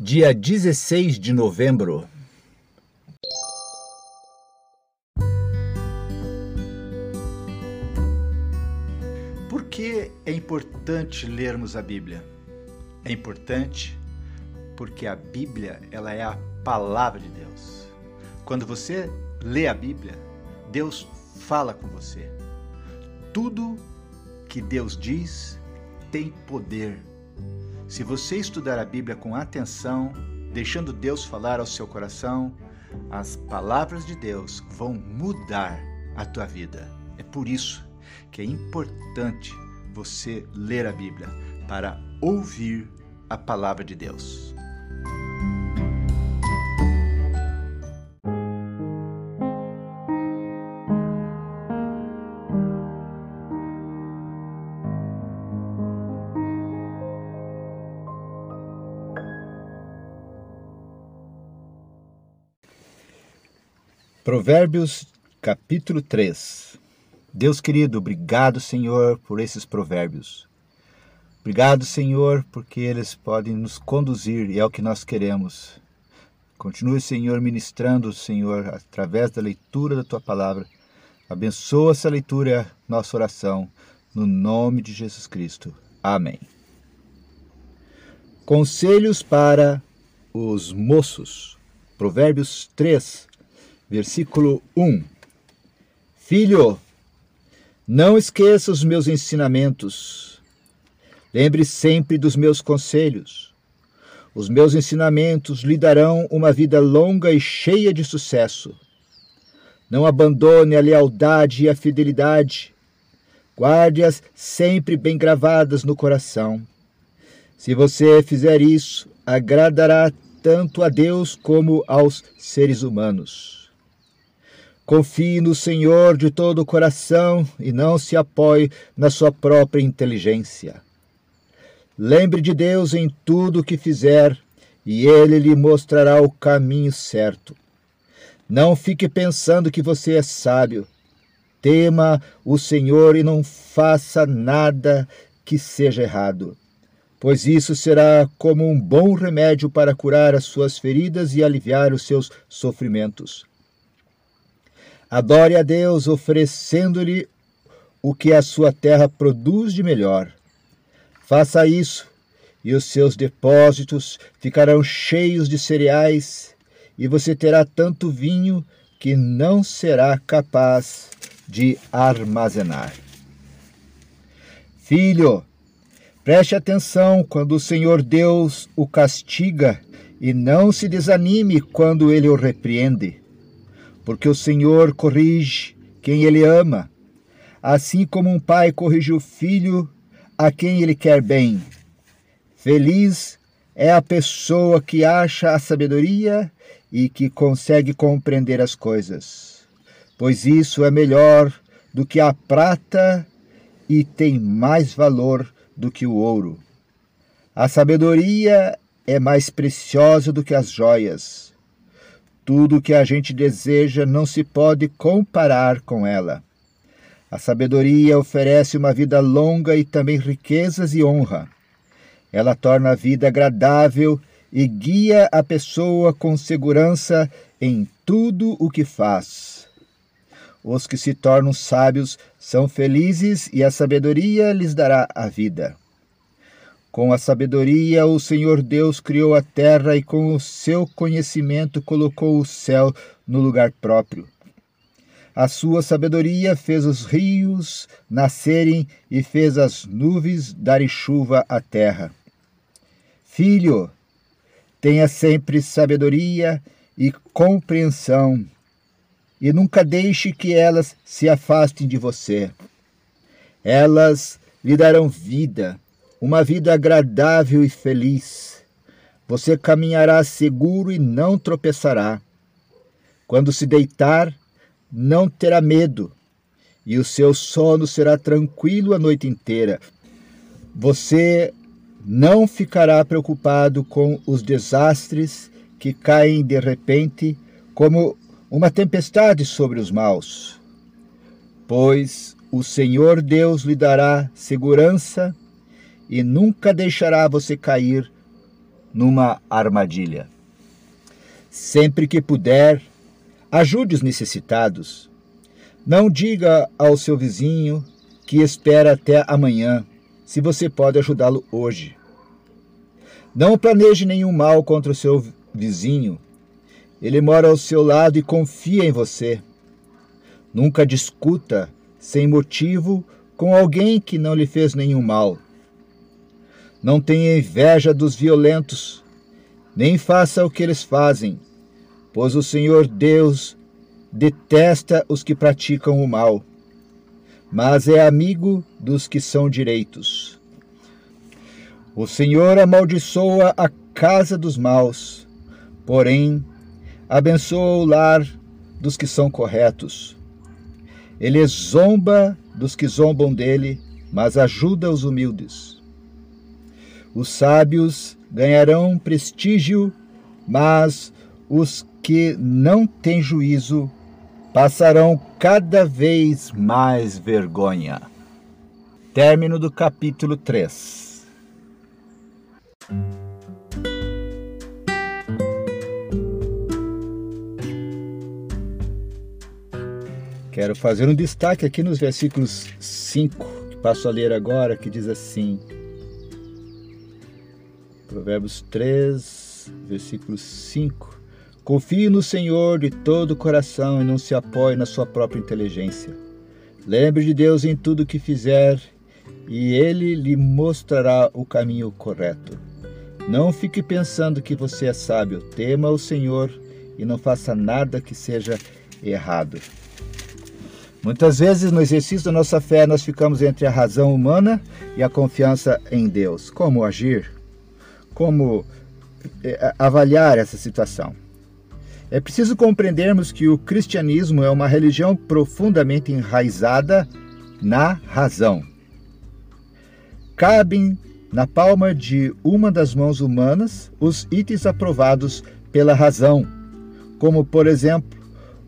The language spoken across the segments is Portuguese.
dia 16 de novembro. Por que é importante lermos a Bíblia? É importante porque a Bíblia, ela é a palavra de Deus. Quando você lê a Bíblia, Deus fala com você. Tudo que Deus diz tem poder se você estudar a Bíblia com atenção, deixando Deus falar ao seu coração, as palavras de Deus vão mudar a tua vida. É por isso que é importante você ler a Bíblia para ouvir a palavra de Deus. Provérbios capítulo 3 Deus querido, obrigado, Senhor, por esses provérbios. Obrigado, Senhor, porque eles podem nos conduzir e é o que nós queremos. Continue, Senhor, ministrando, Senhor, através da leitura da tua palavra. Abençoa essa leitura nossa oração, no nome de Jesus Cristo. Amém. Conselhos para os moços. Provérbios 3, versículo 1. Filho, não esqueça os meus ensinamentos. Lembre sempre dos meus conselhos. Os meus ensinamentos lhe darão uma vida longa e cheia de sucesso. Não abandone a lealdade e a fidelidade. Guarde-as sempre bem gravadas no coração. Se você fizer isso, agradará tanto a Deus como aos seres humanos. Confie no Senhor de todo o coração e não se apoie na sua própria inteligência. Lembre de Deus em tudo o que fizer e ele lhe mostrará o caminho certo. Não fique pensando que você é sábio. Tema o Senhor e não faça nada que seja errado, pois isso será como um bom remédio para curar as suas feridas e aliviar os seus sofrimentos. Adore a Deus oferecendo-lhe o que a sua terra produz de melhor. Faça isso, e os seus depósitos ficarão cheios de cereais, e você terá tanto vinho que não será capaz de armazenar. Filho, preste atenção quando o Senhor Deus o castiga e não se desanime quando ele o repreende porque o Senhor corrige quem ele ama, assim como um pai corrige o filho a quem ele quer bem. Feliz é a pessoa que acha a sabedoria e que consegue compreender as coisas, pois isso é melhor do que a prata e tem mais valor do que o ouro. A sabedoria é mais preciosa do que as joias tudo o que a gente deseja não se pode comparar com ela. A sabedoria oferece uma vida longa e também riquezas e honra. Ela torna a vida agradável e guia a pessoa com segurança em tudo o que faz. Os que se tornam sábios são felizes e a sabedoria lhes dará a vida. Com a sabedoria, o Senhor Deus criou a terra e com o seu conhecimento colocou o céu no lugar próprio. A sua sabedoria fez os rios nascerem e fez as nuvens darem chuva à terra. Filho, tenha sempre sabedoria e compreensão, e nunca deixe que elas se afastem de você. Elas lhe darão vida uma vida agradável e feliz. Você caminhará seguro e não tropeçará. Quando se deitar, não terá medo, e o seu sono será tranquilo a noite inteira. Você não ficará preocupado com os desastres que caem de repente como uma tempestade sobre os maus, pois o Senhor Deus lhe dará segurança e nunca deixará você cair numa armadilha. Sempre que puder, ajude os necessitados. Não diga ao seu vizinho que espera até amanhã, se você pode ajudá-lo hoje. Não planeje nenhum mal contra o seu vizinho. Ele mora ao seu lado e confia em você. Nunca discuta sem motivo com alguém que não lhe fez nenhum mal. Não tenha inveja dos violentos, nem faça o que eles fazem, pois o Senhor Deus detesta os que praticam o mal, mas é amigo dos que são direitos. O Senhor amaldiçoa a casa dos maus, porém abençoa o lar dos que são corretos. Ele zomba dos que zombam dele, mas ajuda os humildes. Os sábios ganharão prestígio, mas os que não têm juízo passarão cada vez mais vergonha. Término do capítulo 3. Quero fazer um destaque aqui nos versículos 5, que passo a ler agora, que diz assim: Provérbios 3, versículo 5. Confie no Senhor de todo o coração e não se apoie na sua própria inteligência. Lembre de Deus em tudo que fizer e ele lhe mostrará o caminho correto. Não fique pensando que você é sábio. Tema o Senhor e não faça nada que seja errado. Muitas vezes, no exercício da nossa fé, nós ficamos entre a razão humana e a confiança em Deus. Como agir? Como eh, avaliar essa situação? É preciso compreendermos que o cristianismo é uma religião profundamente enraizada na razão. Cabem na palma de uma das mãos humanas os itens aprovados pela razão, como, por exemplo,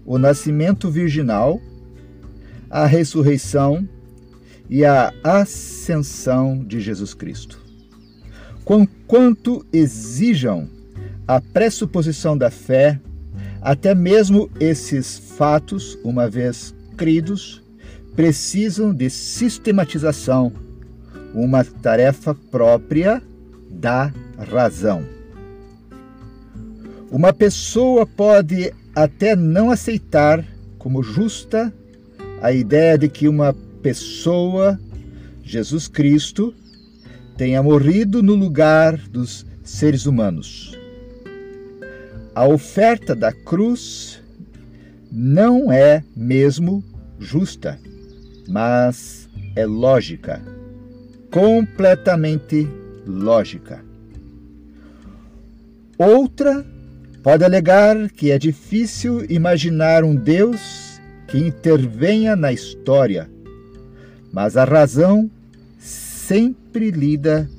o nascimento virginal, a ressurreição e a ascensão de Jesus Cristo. Quanto exijam a pressuposição da fé, até mesmo esses fatos, uma vez cridos, precisam de sistematização, uma tarefa própria da razão. Uma pessoa pode até não aceitar como justa a ideia de que uma pessoa, Jesus Cristo, tenha morrido no lugar dos seres humanos. A oferta da cruz não é mesmo justa, mas é lógica, completamente lógica. Outra pode alegar que é difícil imaginar um Deus que intervenha na história, mas a razão sempre lida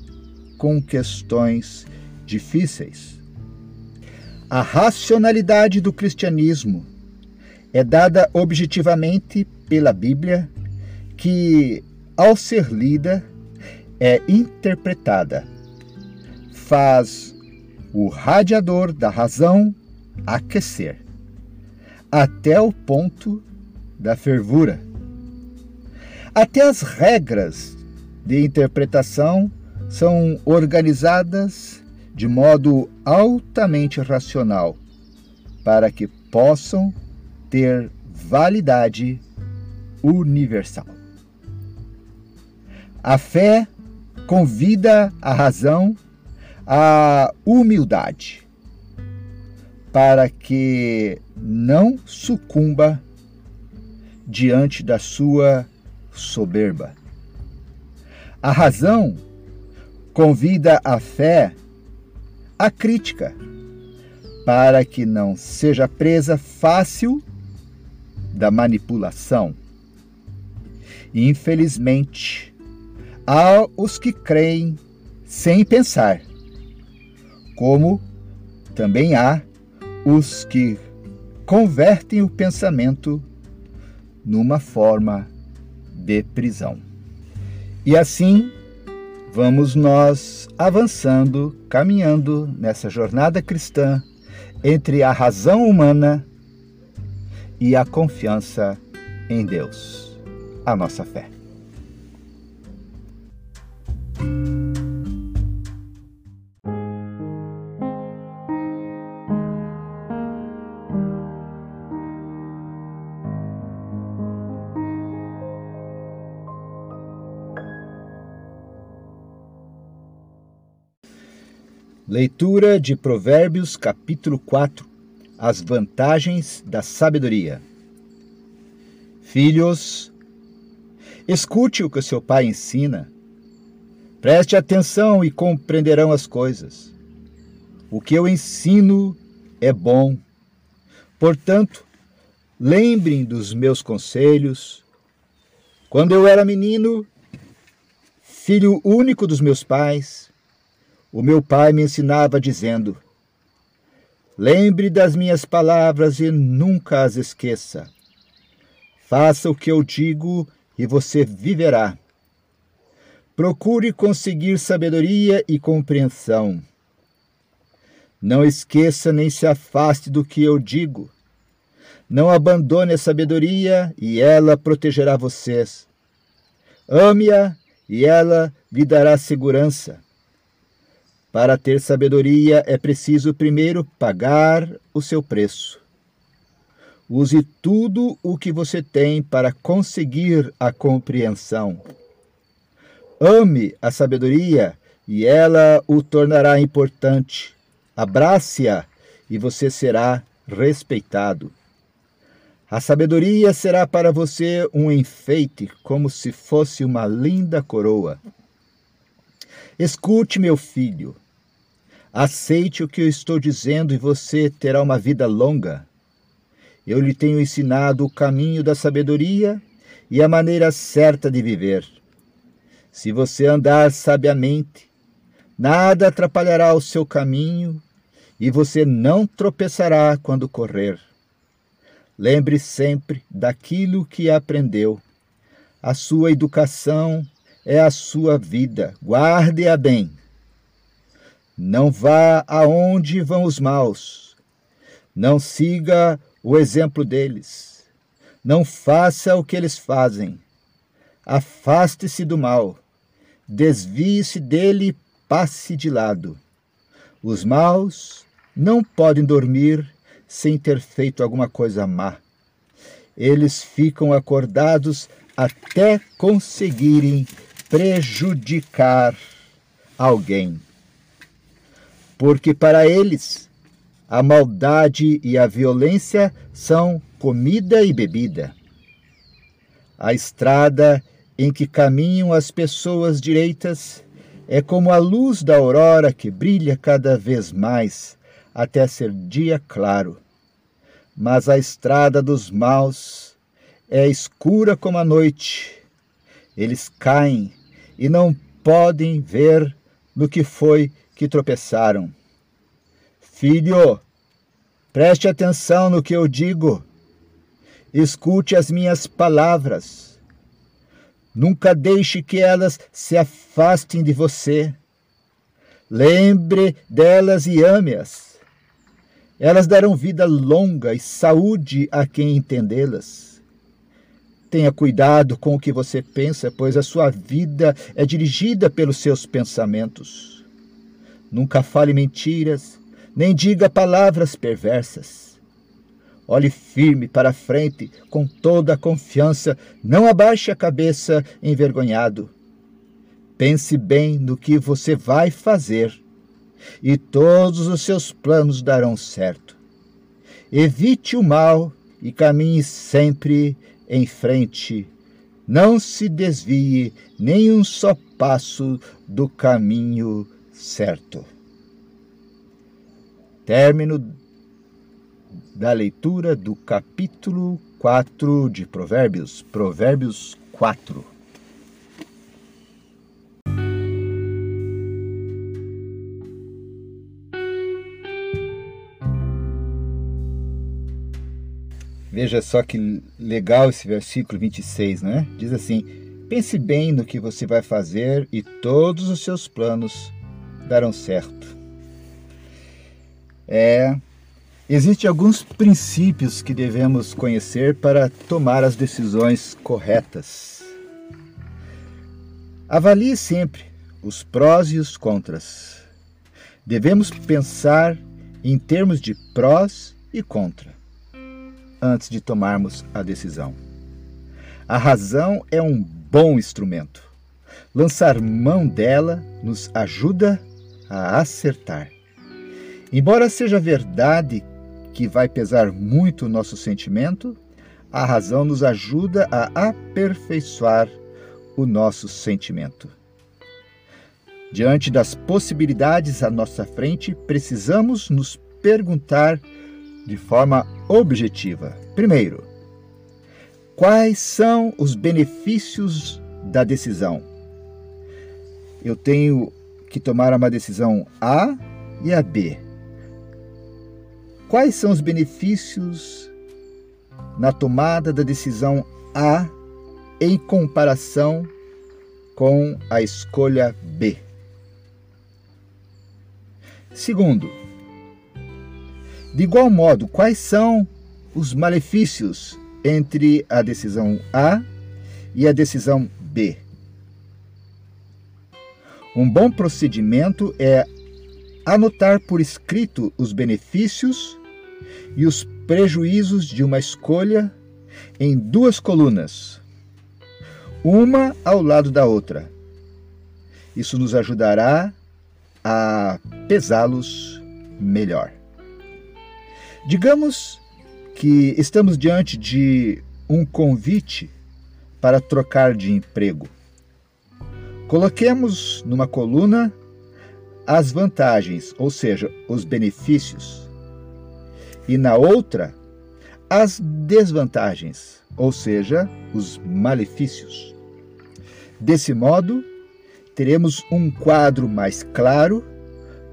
com questões difíceis. A racionalidade do cristianismo é dada objetivamente pela Bíblia, que, ao ser lida, é interpretada. Faz o radiador da razão aquecer, até o ponto da fervura. Até as regras de interpretação são organizadas de modo altamente racional para que possam ter validade universal. A fé convida a razão à humildade para que não sucumba diante da sua soberba. A razão convida a fé à crítica, para que não seja presa fácil da manipulação. Infelizmente, há os que creem sem pensar, como também há os que convertem o pensamento numa forma de prisão. E assim vamos nós avançando, caminhando nessa jornada cristã entre a razão humana e a confiança em Deus, a nossa fé. Leitura de Provérbios, capítulo 4 As vantagens da sabedoria. Filhos, escute o que seu pai ensina. Preste atenção e compreenderão as coisas. O que eu ensino é bom. Portanto, lembrem dos meus conselhos. Quando eu era menino, filho único dos meus pais, o meu pai me ensinava dizendo: Lembre das minhas palavras e nunca as esqueça. Faça o que eu digo e você viverá. Procure conseguir sabedoria e compreensão. Não esqueça nem se afaste do que eu digo. Não abandone a sabedoria e ela protegerá vocês. Ame-a e ela lhe dará segurança. Para ter sabedoria é preciso primeiro pagar o seu preço. Use tudo o que você tem para conseguir a compreensão. Ame a sabedoria e ela o tornará importante. Abrace-a e você será respeitado. A sabedoria será para você um enfeite, como se fosse uma linda coroa. Escute, meu filho, Aceite o que eu estou dizendo e você terá uma vida longa. Eu lhe tenho ensinado o caminho da sabedoria e a maneira certa de viver. Se você andar sabiamente, nada atrapalhará o seu caminho e você não tropeçará quando correr. Lembre sempre daquilo que aprendeu. A sua educação é a sua vida. Guarde-a bem. Não vá aonde vão os maus. Não siga o exemplo deles. Não faça o que eles fazem. Afaste-se do mal. Desvie-se dele e passe de lado. Os maus não podem dormir sem ter feito alguma coisa má. Eles ficam acordados até conseguirem prejudicar alguém porque para eles a maldade e a violência são comida e bebida. A estrada em que caminham as pessoas direitas é como a luz da aurora que brilha cada vez mais até ser dia claro. Mas a estrada dos maus é escura como a noite. Eles caem e não podem ver no que foi que tropeçaram. Filho, preste atenção no que eu digo. Escute as minhas palavras. Nunca deixe que elas se afastem de você. Lembre delas e ame-as. Elas darão vida longa e saúde a quem entendê-las. Tenha cuidado com o que você pensa, pois a sua vida é dirigida pelos seus pensamentos. Nunca fale mentiras, nem diga palavras perversas. Olhe firme para frente com toda a confiança, não abaixe a cabeça envergonhado. Pense bem no que você vai fazer e todos os seus planos darão certo. Evite o mal e caminhe sempre em frente. Não se desvie nem um só passo do caminho certo. Término da leitura do capítulo 4 de Provérbios, Provérbios 4. Veja só que legal esse versículo 26, né? Diz assim: Pense bem no que você vai fazer e todos os seus planos darão certo. É, existem alguns princípios que devemos conhecer para tomar as decisões corretas. Avalie sempre os prós e os contras. Devemos pensar em termos de prós e contra antes de tomarmos a decisão. A razão é um bom instrumento. Lançar mão dela nos ajuda a acertar. Embora seja verdade que vai pesar muito o nosso sentimento, a razão nos ajuda a aperfeiçoar o nosso sentimento. Diante das possibilidades à nossa frente, precisamos nos perguntar de forma objetiva. Primeiro, quais são os benefícios da decisão? Eu tenho que tomar uma decisão A e a B. Quais são os benefícios na tomada da decisão A em comparação com a escolha B? Segundo, de igual modo, quais são os malefícios entre a decisão A e a decisão B? Um bom procedimento é anotar por escrito os benefícios e os prejuízos de uma escolha em duas colunas, uma ao lado da outra. Isso nos ajudará a pesá-los melhor. Digamos que estamos diante de um convite para trocar de emprego. Coloquemos numa coluna as vantagens, ou seja, os benefícios, e na outra as desvantagens, ou seja, os malefícios. Desse modo, teremos um quadro mais claro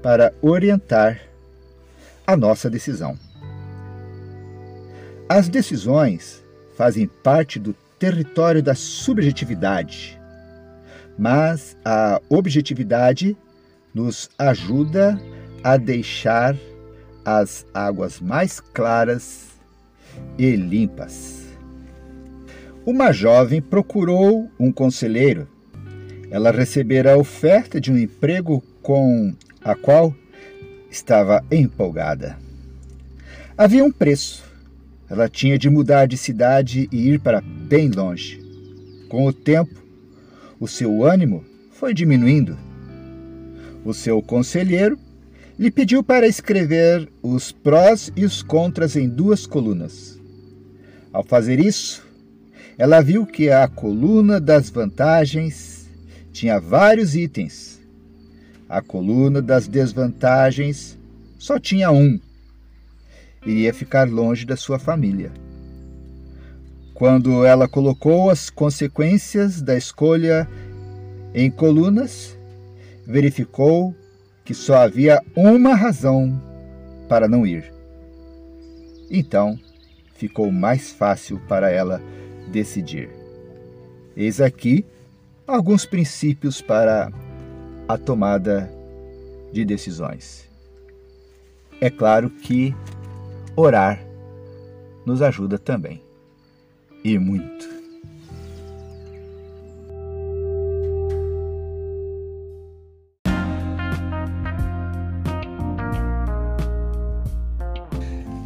para orientar a nossa decisão. As decisões fazem parte do território da subjetividade, mas a objetividade nos ajuda a deixar as águas mais claras e limpas. Uma jovem procurou um conselheiro. Ela recebera a oferta de um emprego com a qual estava empolgada. Havia um preço. Ela tinha de mudar de cidade e ir para bem longe. Com o tempo, o seu ânimo foi diminuindo o seu conselheiro, lhe pediu para escrever os prós e os contras em duas colunas. Ao fazer isso, ela viu que a coluna das vantagens tinha vários itens. A coluna das desvantagens só tinha um. Iria ficar longe da sua família. Quando ela colocou as consequências da escolha em colunas, verificou que só havia uma razão para não ir. Então, ficou mais fácil para ela decidir. Eis aqui alguns princípios para a tomada de decisões. É claro que orar nos ajuda também, e muito.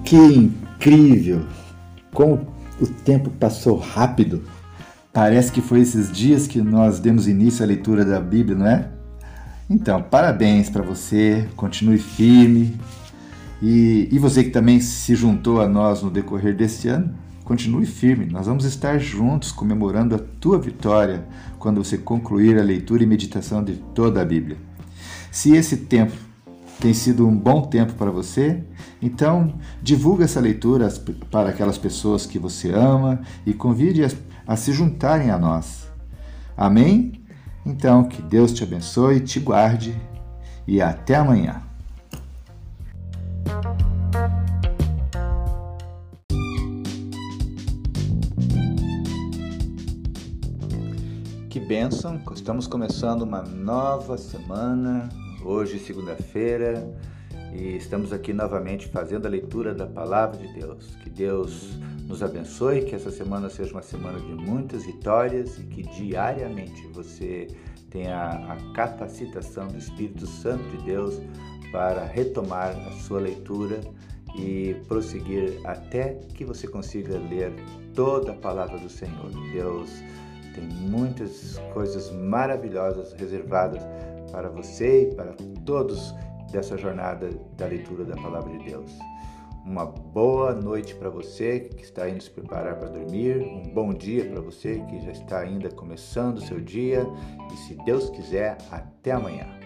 Que incrível! Como o tempo passou rápido. Parece que foi esses dias que nós demos início à leitura da Bíblia, não é? Então, parabéns para você, continue firme. E, e você que também se juntou a nós no decorrer deste ano, continue firme. Nós vamos estar juntos comemorando a tua vitória quando você concluir a leitura e meditação de toda a Bíblia. Se esse tempo tem sido um bom tempo para você. Então, divulgue essa leitura para aquelas pessoas que você ama e convide-as a se juntarem a nós. Amém? Então, que Deus te abençoe, te guarde e até amanhã. Bênção. Estamos começando uma nova semana, hoje, segunda-feira, e estamos aqui novamente fazendo a leitura da Palavra de Deus. Que Deus nos abençoe, que essa semana seja uma semana de muitas vitórias e que diariamente você tenha a capacitação do Espírito Santo de Deus para retomar a sua leitura e prosseguir até que você consiga ler toda a palavra do Senhor. Deus tem muitas coisas maravilhosas reservadas para você e para todos dessa jornada da leitura da palavra de Deus. Uma boa noite para você que está indo se preparar para dormir, um bom dia para você que já está ainda começando o seu dia e, se Deus quiser, até amanhã.